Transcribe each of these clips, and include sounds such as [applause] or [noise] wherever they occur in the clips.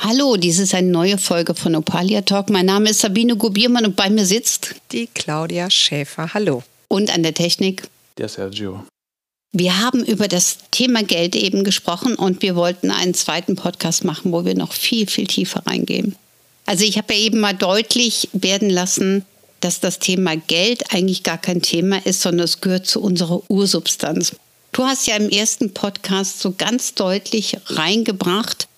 Hallo, dies ist eine neue Folge von Opalia Talk. Mein Name ist Sabine Gubiermann und bei mir sitzt die Claudia Schäfer. Hallo. Und an der Technik der Sergio. Wir haben über das Thema Geld eben gesprochen und wir wollten einen zweiten Podcast machen, wo wir noch viel, viel tiefer reingehen. Also ich habe ja eben mal deutlich werden lassen, dass das Thema Geld eigentlich gar kein Thema ist, sondern es gehört zu unserer Ursubstanz. Du hast ja im ersten Podcast so ganz deutlich reingebracht,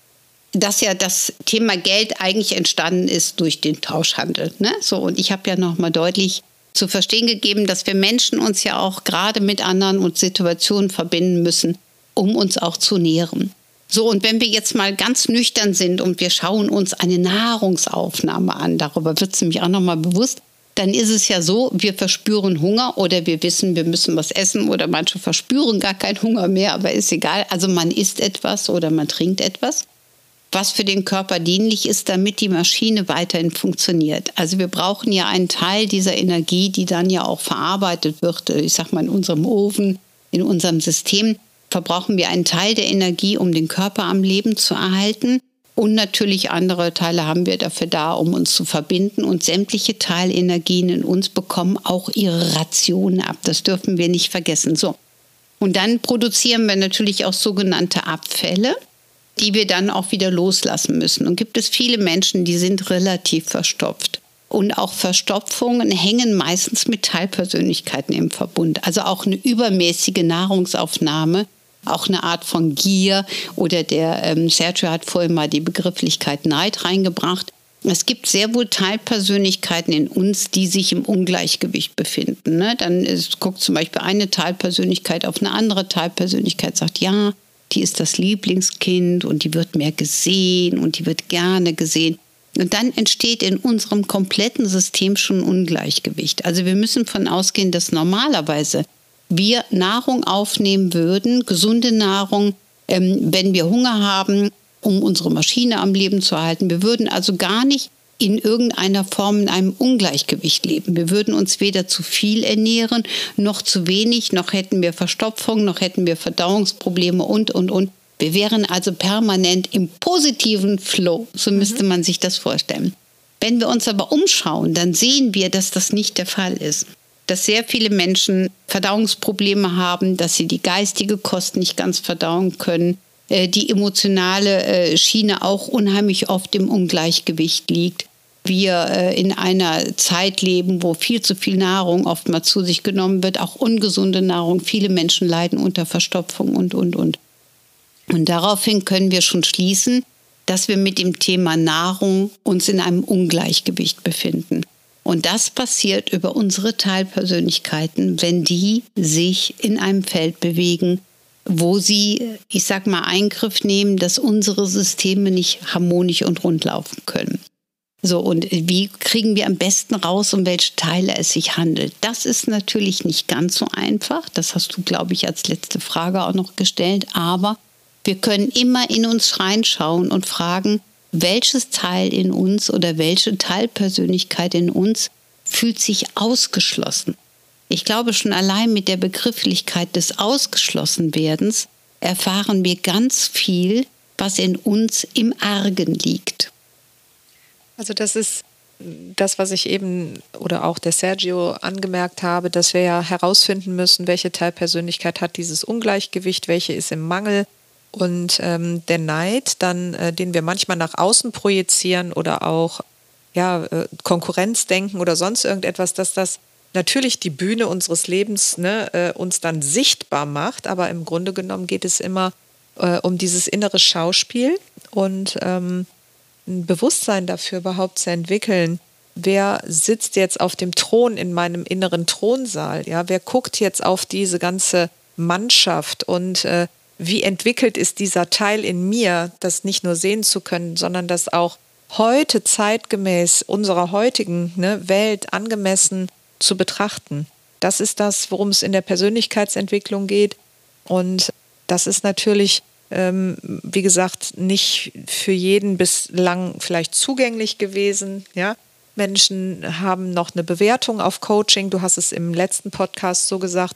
dass ja das Thema Geld eigentlich entstanden ist durch den Tauschhandel. Ne? So, und ich habe ja nochmal deutlich zu verstehen gegeben, dass wir Menschen uns ja auch gerade mit anderen und Situationen verbinden müssen, um uns auch zu nähren. So, und wenn wir jetzt mal ganz nüchtern sind und wir schauen uns eine Nahrungsaufnahme an, darüber wird es nämlich auch nochmal bewusst, dann ist es ja so, wir verspüren Hunger oder wir wissen, wir müssen was essen oder manche verspüren gar keinen Hunger mehr, aber ist egal. Also man isst etwas oder man trinkt etwas was für den Körper dienlich ist, damit die Maschine weiterhin funktioniert. Also wir brauchen ja einen Teil dieser Energie, die dann ja auch verarbeitet wird, ich sag mal in unserem Ofen, in unserem System, verbrauchen wir einen Teil der Energie, um den Körper am Leben zu erhalten. Und natürlich andere Teile haben wir dafür da, um uns zu verbinden. Und sämtliche Teilenergien in uns bekommen auch ihre Rationen ab. Das dürfen wir nicht vergessen. So. Und dann produzieren wir natürlich auch sogenannte Abfälle die wir dann auch wieder loslassen müssen. Und gibt es viele Menschen, die sind relativ verstopft. Und auch Verstopfungen hängen meistens mit Teilpersönlichkeiten im Verbund. Also auch eine übermäßige Nahrungsaufnahme, auch eine Art von Gier oder der ähm, Sergio hat vorhin mal die Begrifflichkeit Neid reingebracht. Es gibt sehr wohl Teilpersönlichkeiten in uns, die sich im Ungleichgewicht befinden. Ne? Dann ist, guckt zum Beispiel eine Teilpersönlichkeit auf eine andere Teilpersönlichkeit, sagt, ja, die ist das Lieblingskind und die wird mehr gesehen und die wird gerne gesehen. Und dann entsteht in unserem kompletten System schon Ungleichgewicht. Also wir müssen von ausgehen, dass normalerweise wir Nahrung aufnehmen würden, gesunde Nahrung, ähm, wenn wir Hunger haben, um unsere Maschine am Leben zu erhalten. Wir würden also gar nicht in irgendeiner Form in einem Ungleichgewicht leben. Wir würden uns weder zu viel ernähren, noch zu wenig, noch hätten wir Verstopfung, noch hätten wir Verdauungsprobleme und, und, und. Wir wären also permanent im positiven Flow, so müsste man sich das vorstellen. Wenn wir uns aber umschauen, dann sehen wir, dass das nicht der Fall ist. Dass sehr viele Menschen Verdauungsprobleme haben, dass sie die geistige Kost nicht ganz verdauen können, die emotionale äh, Schiene auch unheimlich oft im Ungleichgewicht liegt wir äh, in einer Zeit leben, wo viel zu viel Nahrung oftmals zu sich genommen wird, auch ungesunde Nahrung. Viele Menschen leiden unter Verstopfung und, und, und. Und daraufhin können wir schon schließen, dass wir mit dem Thema Nahrung uns in einem Ungleichgewicht befinden. Und das passiert über unsere Teilpersönlichkeiten, wenn die sich in einem Feld bewegen, wo sie, ich sag mal, Eingriff nehmen, dass unsere Systeme nicht harmonisch und rund laufen können. So, und wie kriegen wir am besten raus, um welche Teile es sich handelt? Das ist natürlich nicht ganz so einfach. Das hast du, glaube ich, als letzte Frage auch noch gestellt. Aber wir können immer in uns reinschauen und fragen, welches Teil in uns oder welche Teilpersönlichkeit in uns fühlt sich ausgeschlossen. Ich glaube, schon allein mit der Begrifflichkeit des Ausgeschlossenwerdens erfahren wir ganz viel, was in uns im Argen liegt. Also das ist das, was ich eben oder auch der Sergio angemerkt habe, dass wir ja herausfinden müssen, welche Teilpersönlichkeit hat dieses Ungleichgewicht, welche ist im Mangel. Und ähm, der Neid, dann, äh, den wir manchmal nach außen projizieren oder auch ja, äh, Konkurrenzdenken oder sonst irgendetwas, dass das natürlich die Bühne unseres Lebens ne, äh, uns dann sichtbar macht. Aber im Grunde genommen geht es immer äh, um dieses innere Schauspiel. Und ähm, ein Bewusstsein dafür überhaupt zu entwickeln, wer sitzt jetzt auf dem Thron in meinem inneren Thronsaal, ja, wer guckt jetzt auf diese ganze Mannschaft und äh, wie entwickelt ist dieser Teil in mir, das nicht nur sehen zu können, sondern das auch heute zeitgemäß unserer heutigen ne, Welt angemessen zu betrachten. Das ist das, worum es in der Persönlichkeitsentwicklung geht. Und das ist natürlich, ähm, wie gesagt, nicht für jeden bislang vielleicht zugänglich gewesen. Ja? Menschen haben noch eine Bewertung auf Coaching. Du hast es im letzten Podcast so gesagt,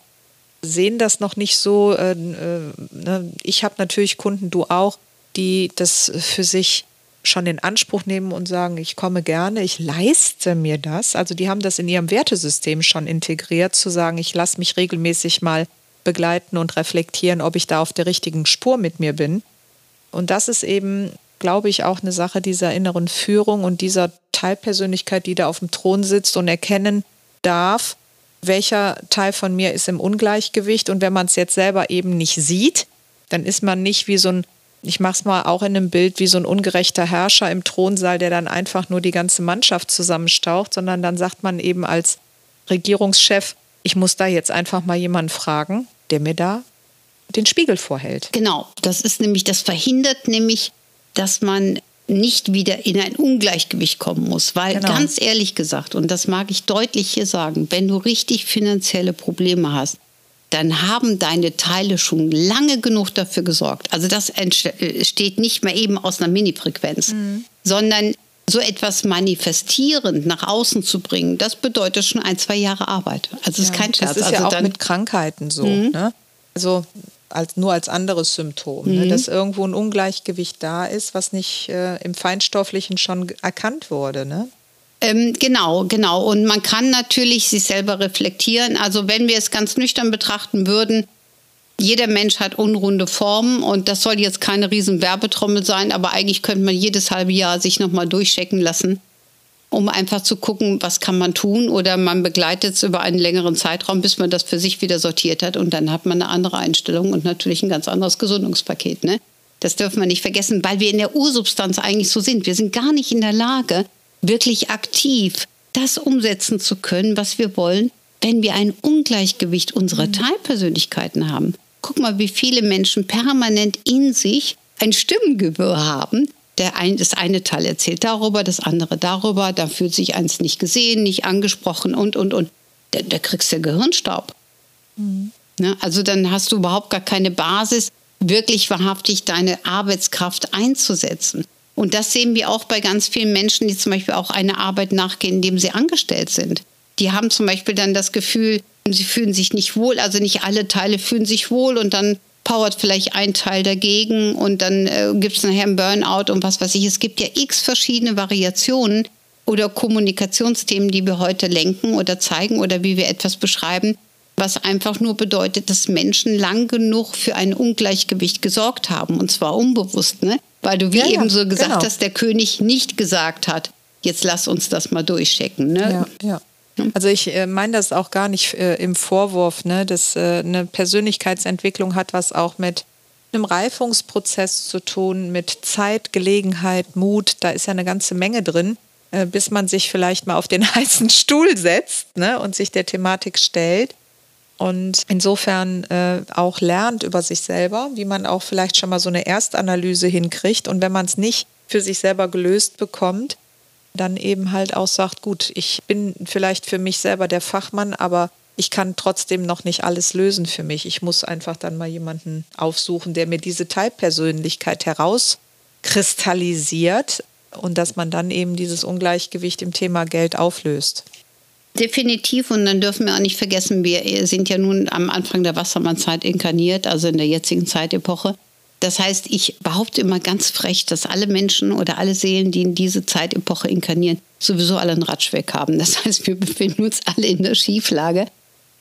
sehen das noch nicht so. Äh, äh, ne? Ich habe natürlich Kunden, du auch, die das für sich schon in Anspruch nehmen und sagen, ich komme gerne, ich leiste mir das. Also die haben das in ihrem Wertesystem schon integriert, zu sagen, ich lasse mich regelmäßig mal begleiten und reflektieren, ob ich da auf der richtigen Spur mit mir bin. Und das ist eben, glaube ich, auch eine Sache dieser inneren Führung und dieser Teilpersönlichkeit, die da auf dem Thron sitzt und erkennen darf, welcher Teil von mir ist im Ungleichgewicht. Und wenn man es jetzt selber eben nicht sieht, dann ist man nicht wie so ein ich mache es mal auch in einem Bild wie so ein ungerechter Herrscher im Thronsaal, der dann einfach nur die ganze Mannschaft zusammenstaucht, sondern dann sagt man eben als Regierungschef, ich muss da jetzt einfach mal jemanden fragen, der mir da den Spiegel vorhält. Genau, das ist nämlich, das verhindert nämlich, dass man nicht wieder in ein Ungleichgewicht kommen muss. Weil genau. ganz ehrlich gesagt, und das mag ich deutlich hier sagen, wenn du richtig finanzielle Probleme hast, dann haben deine Teile schon lange genug dafür gesorgt. Also das entsteht nicht mehr eben aus einer Mini-Frequenz, mhm. sondern so etwas manifestierend nach außen zu bringen, das bedeutet schon ein, zwei Jahre Arbeit. Also es ja, ist kein Scherz. Das ist also ja auch mit Krankheiten so. Mhm. Ne? Also als, nur als anderes Symptom, ne? mhm. ne? dass irgendwo ein Ungleichgewicht da ist, was nicht äh, im Feinstofflichen schon erkannt wurde. Ne? Ähm, genau, genau. Und man kann natürlich sich selber reflektieren. Also wenn wir es ganz nüchtern betrachten würden, jeder Mensch hat unrunde Formen und das soll jetzt keine riesen Werbetrommel sein, aber eigentlich könnte man jedes halbe Jahr sich nochmal durchchecken lassen, um einfach zu gucken, was kann man tun oder man begleitet es über einen längeren Zeitraum, bis man das für sich wieder sortiert hat und dann hat man eine andere Einstellung und natürlich ein ganz anderes Gesundungspaket. Ne? Das dürfen wir nicht vergessen, weil wir in der Ursubstanz eigentlich so sind. Wir sind gar nicht in der Lage, wirklich aktiv das umsetzen zu können, was wir wollen, wenn wir ein Ungleichgewicht unserer mhm. Teilpersönlichkeiten haben. Guck mal, wie viele Menschen permanent in sich ein Stimmengewirr haben. Der ein, das eine Teil erzählt darüber, das andere darüber, da fühlt sich eins nicht gesehen, nicht angesprochen und, und, und. Da, da kriegst du Gehirnstaub. Mhm. Ne? Also dann hast du überhaupt gar keine Basis, wirklich wahrhaftig deine Arbeitskraft einzusetzen. Und das sehen wir auch bei ganz vielen Menschen, die zum Beispiel auch eine Arbeit nachgehen, indem sie angestellt sind. Die haben zum Beispiel dann das Gefühl, sie fühlen sich nicht wohl, also nicht alle Teile fühlen sich wohl und dann powert vielleicht ein Teil dagegen und dann äh, gibt es nachher einen Burnout und was weiß ich. Es gibt ja x verschiedene Variationen oder Kommunikationsthemen, die wir heute lenken oder zeigen oder wie wir etwas beschreiben, was einfach nur bedeutet, dass Menschen lang genug für ein Ungleichgewicht gesorgt haben und zwar unbewusst. Ne? Weil du wie ja, eben so gesagt genau. hast, der König nicht gesagt hat, jetzt lass uns das mal durchchecken. Ne? Ja, ja. Also ich äh, meine das auch gar nicht äh, im Vorwurf, ne, dass äh, eine Persönlichkeitsentwicklung hat was auch mit einem Reifungsprozess zu tun, mit Zeit, Gelegenheit, Mut. Da ist ja eine ganze Menge drin, äh, bis man sich vielleicht mal auf den [laughs] heißen Stuhl setzt ne, und sich der Thematik stellt und insofern äh, auch lernt über sich selber, wie man auch vielleicht schon mal so eine Erstanalyse hinkriegt. Und wenn man es nicht für sich selber gelöst bekommt, dann eben halt auch sagt, gut, ich bin vielleicht für mich selber der Fachmann, aber ich kann trotzdem noch nicht alles lösen für mich. Ich muss einfach dann mal jemanden aufsuchen, der mir diese Teilpersönlichkeit herauskristallisiert und dass man dann eben dieses Ungleichgewicht im Thema Geld auflöst. Definitiv. Und dann dürfen wir auch nicht vergessen, wir sind ja nun am Anfang der Wassermannzeit inkarniert, also in der jetzigen Zeitepoche. Das heißt, ich behaupte immer ganz frech, dass alle Menschen oder alle Seelen, die in diese Zeitepoche inkarnieren, sowieso alle einen Ratsch weg haben. Das heißt, wir befinden uns alle in der Schieflage.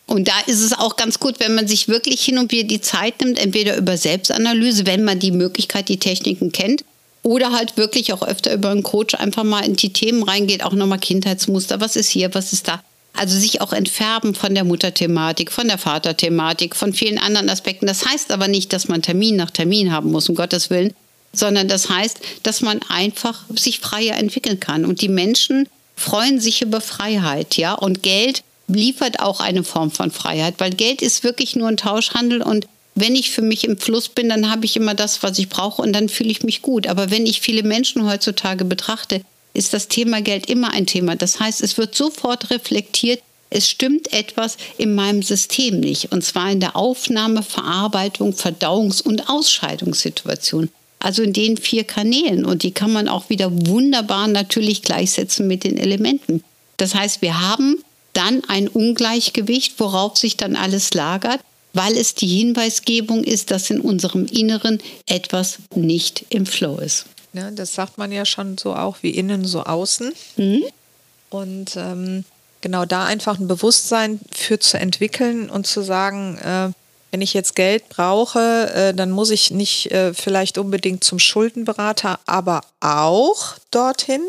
Und da ist es auch ganz gut, wenn man sich wirklich hin und wieder die Zeit nimmt, entweder über Selbstanalyse, wenn man die Möglichkeit, die Techniken kennt, oder halt wirklich auch öfter über einen Coach einfach mal in die Themen reingeht, auch nochmal Kindheitsmuster, was ist hier, was ist da. Also sich auch entfärben von der Mutterthematik, von der Vaterthematik, von vielen anderen Aspekten. Das heißt aber nicht, dass man Termin nach Termin haben muss, um Gottes Willen, sondern das heißt, dass man einfach sich freier entwickeln kann. Und die Menschen freuen sich über Freiheit, ja. Und Geld liefert auch eine Form von Freiheit, weil Geld ist wirklich nur ein Tauschhandel und wenn ich für mich im Fluss bin, dann habe ich immer das, was ich brauche und dann fühle ich mich gut. Aber wenn ich viele Menschen heutzutage betrachte, ist das Thema Geld immer ein Thema. Das heißt, es wird sofort reflektiert, es stimmt etwas in meinem System nicht. Und zwar in der Aufnahme, Verarbeitung, Verdauungs- und Ausscheidungssituation. Also in den vier Kanälen. Und die kann man auch wieder wunderbar natürlich gleichsetzen mit den Elementen. Das heißt, wir haben dann ein Ungleichgewicht, worauf sich dann alles lagert weil es die Hinweisgebung ist, dass in unserem Inneren etwas nicht im Flow ist. Ja, das sagt man ja schon so auch wie innen, so außen. Mhm. Und ähm, genau da einfach ein Bewusstsein für zu entwickeln und zu sagen, äh, wenn ich jetzt Geld brauche, äh, dann muss ich nicht äh, vielleicht unbedingt zum Schuldenberater, aber auch dorthin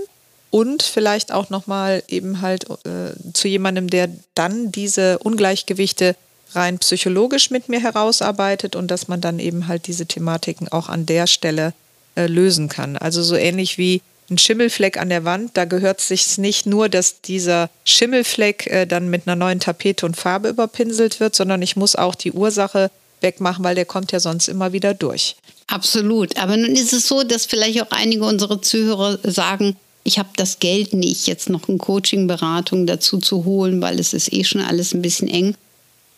und vielleicht auch nochmal eben halt äh, zu jemandem, der dann diese Ungleichgewichte rein psychologisch mit mir herausarbeitet und dass man dann eben halt diese Thematiken auch an der Stelle äh, lösen kann. Also so ähnlich wie ein Schimmelfleck an der Wand, da gehört sich nicht nur, dass dieser Schimmelfleck äh, dann mit einer neuen Tapete und Farbe überpinselt wird, sondern ich muss auch die Ursache wegmachen, weil der kommt ja sonst immer wieder durch. Absolut. Aber nun ist es so, dass vielleicht auch einige unserer Zuhörer sagen, ich habe das Geld nicht, jetzt noch eine Coaching-Beratung dazu zu holen, weil es ist eh schon alles ein bisschen eng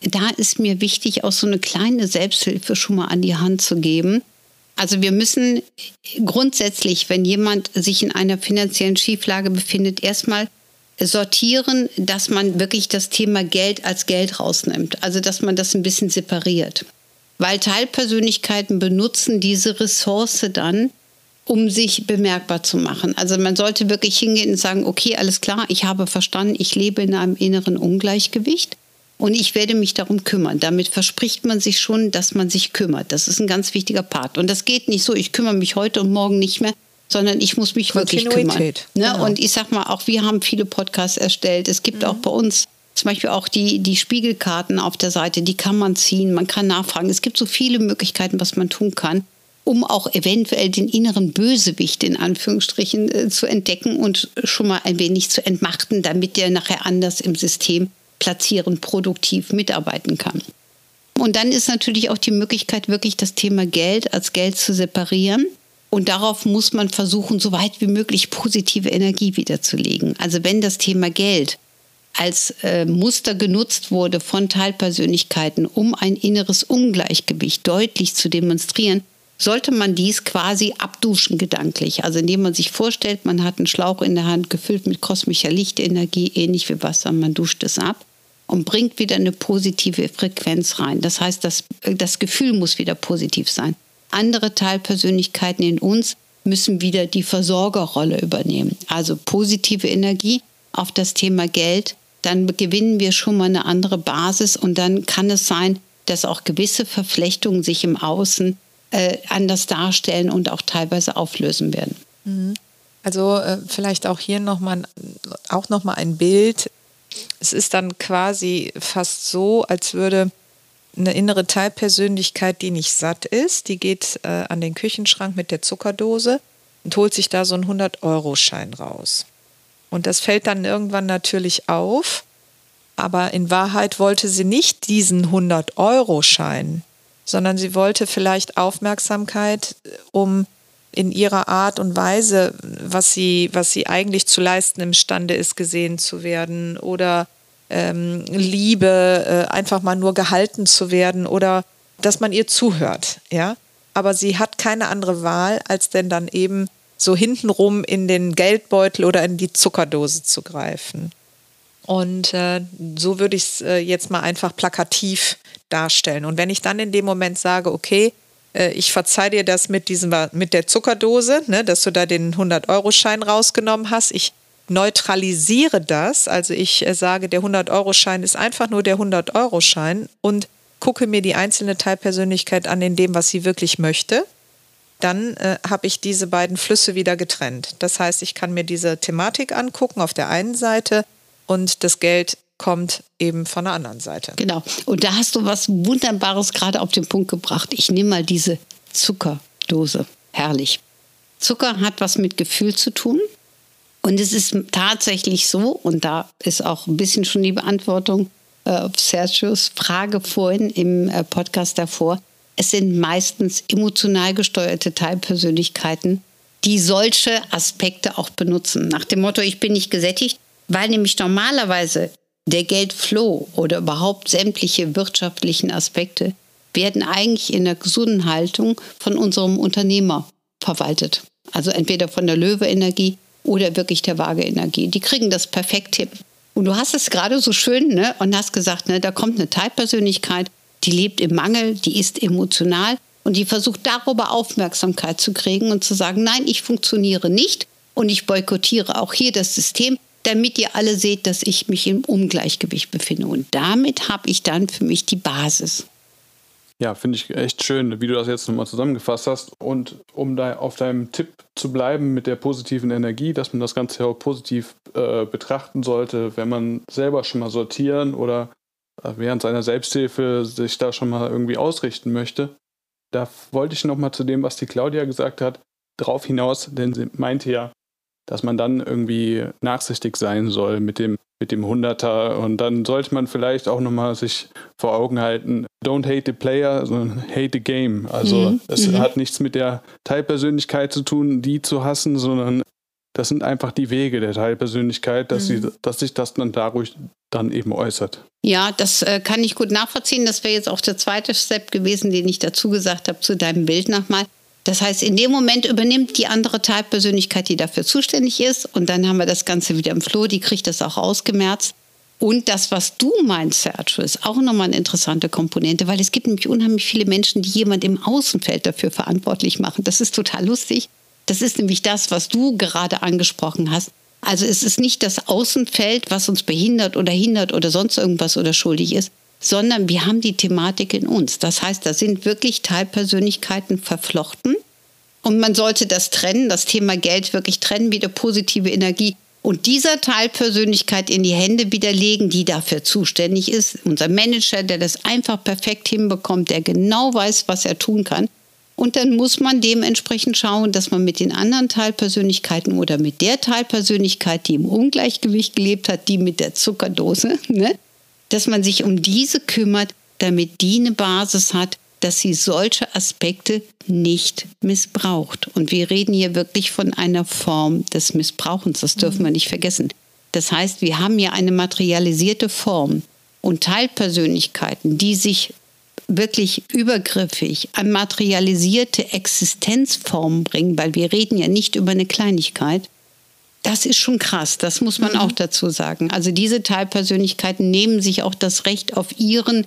da ist mir wichtig, auch so eine kleine Selbsthilfe schon mal an die Hand zu geben. Also wir müssen grundsätzlich, wenn jemand sich in einer finanziellen Schieflage befindet, erstmal sortieren, dass man wirklich das Thema Geld als Geld rausnimmt. Also dass man das ein bisschen separiert. Weil Teilpersönlichkeiten benutzen diese Ressource dann, um sich bemerkbar zu machen. Also man sollte wirklich hingehen und sagen, okay, alles klar, ich habe verstanden, ich lebe in einem inneren Ungleichgewicht. Und ich werde mich darum kümmern. Damit verspricht man sich schon, dass man sich kümmert. Das ist ein ganz wichtiger Part. Und das geht nicht so, ich kümmere mich heute und morgen nicht mehr, sondern ich muss mich wirklich kümmern. Ne? Genau. Und ich sag mal, auch wir haben viele Podcasts erstellt. Es gibt mhm. auch bei uns zum Beispiel auch die, die Spiegelkarten auf der Seite, die kann man ziehen, man kann nachfragen. Es gibt so viele Möglichkeiten, was man tun kann, um auch eventuell den inneren Bösewicht in Anführungsstrichen äh, zu entdecken und schon mal ein wenig zu entmachten, damit der nachher anders im System platzieren, produktiv mitarbeiten kann. Und dann ist natürlich auch die Möglichkeit, wirklich das Thema Geld als Geld zu separieren. Und darauf muss man versuchen, so weit wie möglich positive Energie wiederzulegen. Also wenn das Thema Geld als äh, Muster genutzt wurde von Teilpersönlichkeiten, um ein inneres Ungleichgewicht deutlich zu demonstrieren, sollte man dies quasi abduschen gedanklich. Also indem man sich vorstellt, man hat einen Schlauch in der Hand gefüllt mit kosmischer Lichtenergie, ähnlich wie Wasser, man duscht es ab und bringt wieder eine positive Frequenz rein. Das heißt, das, das Gefühl muss wieder positiv sein. Andere Teilpersönlichkeiten in uns müssen wieder die Versorgerrolle übernehmen. Also positive Energie auf das Thema Geld, dann gewinnen wir schon mal eine andere Basis und dann kann es sein, dass auch gewisse Verflechtungen sich im Außen äh, anders darstellen und auch teilweise auflösen werden. Mhm. Also äh, vielleicht auch hier nochmal auch noch mal ein Bild. Es ist dann quasi fast so, als würde eine innere Teilpersönlichkeit, die nicht satt ist, die geht äh, an den Küchenschrank mit der Zuckerdose und holt sich da so einen 100-Euro-Schein raus. Und das fällt dann irgendwann natürlich auf, aber in Wahrheit wollte sie nicht diesen 100-Euro-Schein, sondern sie wollte vielleicht Aufmerksamkeit, äh, um in ihrer Art und Weise, was sie, was sie eigentlich zu leisten imstande ist, gesehen zu werden oder ähm, Liebe, äh, einfach mal nur gehalten zu werden oder dass man ihr zuhört, ja. Aber sie hat keine andere Wahl, als denn dann eben so hintenrum in den Geldbeutel oder in die Zuckerdose zu greifen. Und äh, so würde ich es äh, jetzt mal einfach plakativ darstellen. Und wenn ich dann in dem Moment sage, okay, äh, ich verzeih dir das mit, diesem, mit der Zuckerdose, ne, dass du da den 100-Euro-Schein rausgenommen hast. Ich neutralisiere das, also ich äh, sage, der 100-Euro-Schein ist einfach nur der 100-Euro-Schein und gucke mir die einzelne Teilpersönlichkeit an in dem, was sie wirklich möchte dann äh, habe ich diese beiden Flüsse wieder getrennt. Das heißt, ich kann mir diese Thematik angucken auf der einen Seite und das Geld kommt eben von der anderen Seite. Genau. Und da hast du was Wunderbares gerade auf den Punkt gebracht. Ich nehme mal diese Zuckerdose. Herrlich. Zucker hat was mit Gefühl zu tun. Und es ist tatsächlich so, und da ist auch ein bisschen schon die Beantwortung äh, auf Sergios Frage vorhin im äh, Podcast davor, es sind meistens emotional gesteuerte Teilpersönlichkeiten, die solche Aspekte auch benutzen. Nach dem Motto, ich bin nicht gesättigt, weil nämlich normalerweise der Geldflow oder überhaupt sämtliche wirtschaftlichen Aspekte werden eigentlich in der gesunden Haltung von unserem Unternehmer verwaltet. Also entweder von der Löwe-Energie oder wirklich der Waage-Energie. Die kriegen das perfekt hin. Und du hast es gerade so schön ne, und hast gesagt, ne, da kommt eine Teilpersönlichkeit, die lebt im Mangel, die ist emotional und die versucht darüber Aufmerksamkeit zu kriegen und zu sagen, nein, ich funktioniere nicht und ich boykottiere auch hier das System, damit ihr alle seht, dass ich mich im Ungleichgewicht befinde. Und damit habe ich dann für mich die Basis. Ja, finde ich echt schön, wie du das jetzt nochmal zusammengefasst hast. Und um da auf deinem Tipp zu bleiben mit der positiven Energie, dass man das Ganze auch positiv äh, betrachten sollte, wenn man selber schon mal sortieren oder äh, während seiner Selbsthilfe sich da schon mal irgendwie ausrichten möchte. Da wollte ich nochmal zu dem, was die Claudia gesagt hat, drauf hinaus, denn sie meinte ja, dass man dann irgendwie nachsichtig sein soll mit dem, mit dem Hunderter. Und dann sollte man vielleicht auch nochmal sich vor Augen halten, don't hate the player, sondern hate the game. Also mhm. es mhm. hat nichts mit der Teilpersönlichkeit zu tun, die zu hassen, sondern das sind einfach die Wege der Teilpersönlichkeit, dass, mhm. sie, dass sich das dann dadurch dann eben äußert. Ja, das äh, kann ich gut nachvollziehen. Das wäre jetzt auch der zweite Step gewesen, den ich dazu gesagt habe, zu deinem Bild nochmal. Das heißt, in dem Moment übernimmt die andere Teilpersönlichkeit, die dafür zuständig ist. Und dann haben wir das Ganze wieder im Floh, die kriegt das auch ausgemerzt. Und das, was du meinst, Sergio, ist auch nochmal eine interessante Komponente, weil es gibt nämlich unheimlich viele Menschen, die jemand im Außenfeld dafür verantwortlich machen. Das ist total lustig. Das ist nämlich das, was du gerade angesprochen hast. Also es ist nicht das Außenfeld, was uns behindert oder hindert oder sonst irgendwas oder schuldig ist, sondern wir haben die Thematik in uns. Das heißt, da sind wirklich Teilpersönlichkeiten verflochten. Und man sollte das trennen, das Thema Geld wirklich trennen, wieder positive Energie und dieser Teilpersönlichkeit in die Hände widerlegen, die dafür zuständig ist. Unser Manager, der das einfach perfekt hinbekommt, der genau weiß, was er tun kann. Und dann muss man dementsprechend schauen, dass man mit den anderen Teilpersönlichkeiten oder mit der Teilpersönlichkeit, die im Ungleichgewicht gelebt hat, die mit der Zuckerdose, [laughs] ne, dass man sich um diese kümmert, damit die eine Basis hat, dass sie solche Aspekte nicht missbraucht. Und wir reden hier wirklich von einer Form des Missbrauchens, das dürfen wir nicht vergessen. Das heißt, wir haben hier eine materialisierte Form und Teilpersönlichkeiten, die sich wirklich übergriffig an materialisierte Existenzformen bringen, weil wir reden ja nicht über eine Kleinigkeit, das ist schon krass, das muss man mhm. auch dazu sagen. Also diese Teilpersönlichkeiten nehmen sich auch das Recht auf ihren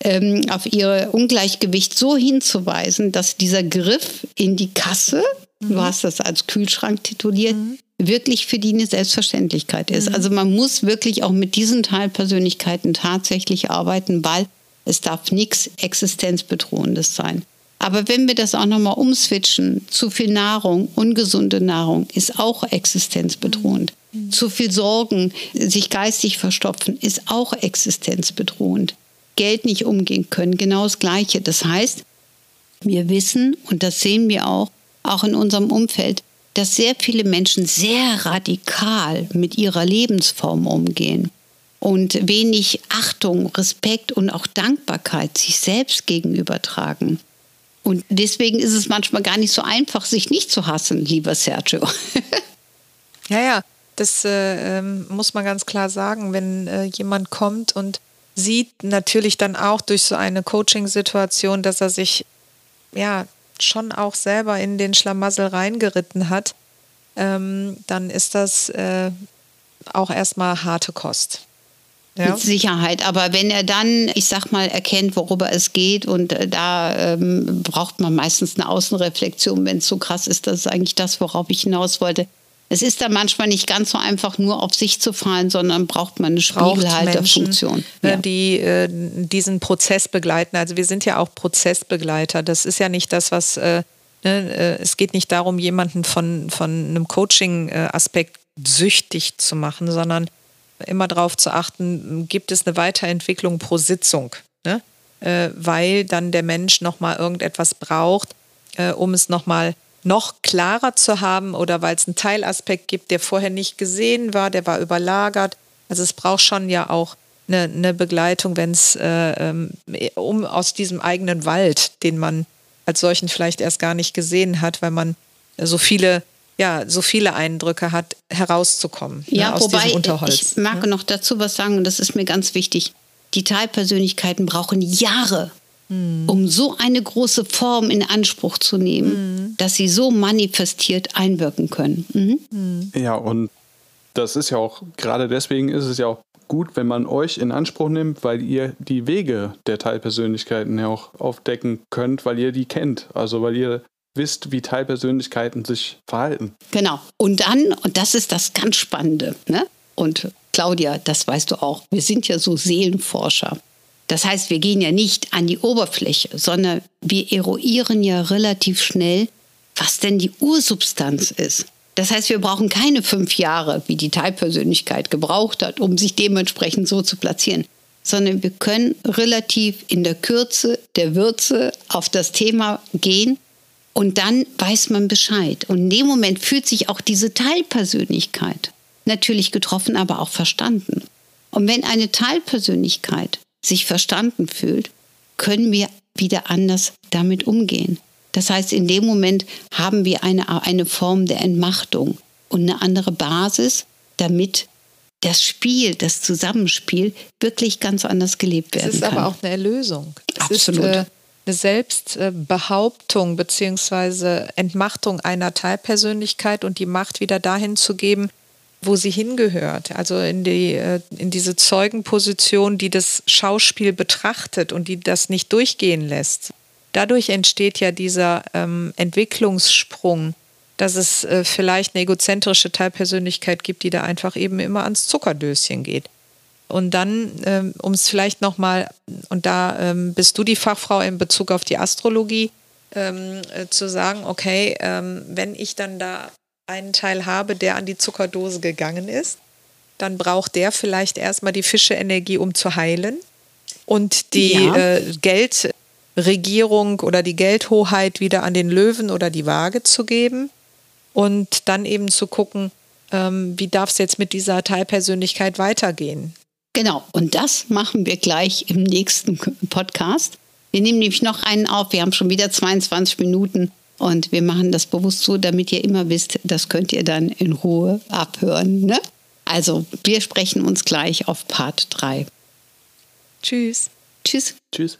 ähm, auf ihr Ungleichgewicht so hinzuweisen, dass dieser Griff in die Kasse, mhm. du hast das als Kühlschrank tituliert, mhm. wirklich für die eine Selbstverständlichkeit ist. Mhm. Also man muss wirklich auch mit diesen Teilpersönlichkeiten tatsächlich arbeiten, weil es darf nichts Existenzbedrohendes sein. Aber wenn wir das auch nochmal umswitchen, zu viel Nahrung, ungesunde Nahrung ist auch existenzbedrohend. Mhm. Zu viel Sorgen, sich geistig verstopfen, ist auch existenzbedrohend. Geld nicht umgehen können, genau das Gleiche. Das heißt, wir wissen, und das sehen wir auch, auch in unserem Umfeld, dass sehr viele Menschen sehr radikal mit ihrer Lebensform umgehen und wenig Achtung, Respekt und auch Dankbarkeit sich selbst gegenüber tragen. Und deswegen ist es manchmal gar nicht so einfach, sich nicht zu hassen, lieber Sergio. [laughs] ja, ja, das äh, ähm, muss man ganz klar sagen, wenn äh, jemand kommt und sieht natürlich dann auch durch so eine Coaching-Situation, dass er sich ja schon auch selber in den Schlamassel reingeritten hat, ähm, dann ist das äh, auch erstmal harte Kost. Ja. Mit Sicherheit. Aber wenn er dann, ich sag mal, erkennt, worüber es geht und äh, da ähm, braucht man meistens eine Außenreflexion, wenn es so krass ist, das ist eigentlich das, worauf ich hinaus wollte. Es ist da manchmal nicht ganz so einfach, nur auf sich zu fallen, sondern braucht man eine Spiegelhalterfunktion. Ja. Die äh, diesen Prozess begleiten. Also wir sind ja auch Prozessbegleiter. Das ist ja nicht das, was äh, ne, äh, es geht nicht darum, jemanden von, von einem Coaching-Aspekt süchtig zu machen, sondern immer darauf zu achten, gibt es eine Weiterentwicklung pro Sitzung, ne? äh, weil dann der Mensch nochmal irgendetwas braucht, äh, um es nochmal noch klarer zu haben oder weil es einen Teilaspekt gibt, der vorher nicht gesehen war, der war überlagert. Also es braucht schon ja auch eine, eine Begleitung, wenn es äh, ähm, um aus diesem eigenen Wald, den man als solchen vielleicht erst gar nicht gesehen hat, weil man so viele ja, so viele Eindrücke hat, herauszukommen ne, ja, ne, aus wobei diesem Unterholz. Ich mag ne? noch dazu was sagen, und das ist mir ganz wichtig. Die Teilpersönlichkeiten brauchen Jahre, hm. um so eine große Form in Anspruch zu nehmen, hm. dass sie so manifestiert einwirken können. Mhm. Hm. Ja, und das ist ja auch, gerade deswegen ist es ja auch gut, wenn man euch in Anspruch nimmt, weil ihr die Wege der Teilpersönlichkeiten ja auch aufdecken könnt, weil ihr die kennt. Also weil ihr wisst, wie Teilpersönlichkeiten sich verhalten. Genau. Und dann, und das ist das ganz Spannende, ne? Und Claudia, das weißt du auch, wir sind ja so Seelenforscher. Das heißt, wir gehen ja nicht an die Oberfläche, sondern wir eruieren ja relativ schnell, was denn die Ursubstanz ist. Das heißt, wir brauchen keine fünf Jahre, wie die Teilpersönlichkeit gebraucht hat, um sich dementsprechend so zu platzieren, sondern wir können relativ in der Kürze der Würze auf das Thema gehen und dann weiß man Bescheid. Und in dem Moment fühlt sich auch diese Teilpersönlichkeit natürlich getroffen, aber auch verstanden. Und wenn eine Teilpersönlichkeit sich verstanden fühlt, können wir wieder anders damit umgehen. Das heißt, in dem Moment haben wir eine, eine Form der Entmachtung und eine andere Basis, damit das Spiel, das Zusammenspiel wirklich ganz anders gelebt werden kann. Es ist kann. aber auch eine Erlösung. Es Absolut. Ist, äh, eine Selbstbehauptung bzw. Entmachtung einer Teilpersönlichkeit und die Macht wieder dahin zu geben, wo sie hingehört, also in, die, äh, in diese Zeugenposition, die das Schauspiel betrachtet und die das nicht durchgehen lässt. Dadurch entsteht ja dieser ähm, Entwicklungssprung, dass es äh, vielleicht eine egozentrische Teilpersönlichkeit gibt, die da einfach eben immer ans Zuckerdöschen geht. Und dann, ähm, um es vielleicht nochmal, und da ähm, bist du die Fachfrau in Bezug auf die Astrologie, ähm, äh, zu sagen, okay, ähm, wenn ich dann da einen Teil habe, der an die Zuckerdose gegangen ist, dann braucht der vielleicht erstmal die Fische-Energie, um zu heilen. Und die ja. äh, Geldregierung oder die Geldhoheit wieder an den Löwen oder die Waage zu geben. Und dann eben zu gucken, ähm, wie darf es jetzt mit dieser Teilpersönlichkeit weitergehen? Genau, und das machen wir gleich im nächsten Podcast. Wir nehmen nämlich noch einen auf. Wir haben schon wieder 22 Minuten und wir machen das bewusst so, damit ihr immer wisst, das könnt ihr dann in Ruhe abhören. Ne? Also, wir sprechen uns gleich auf Part 3. Tschüss. Tschüss. Tschüss.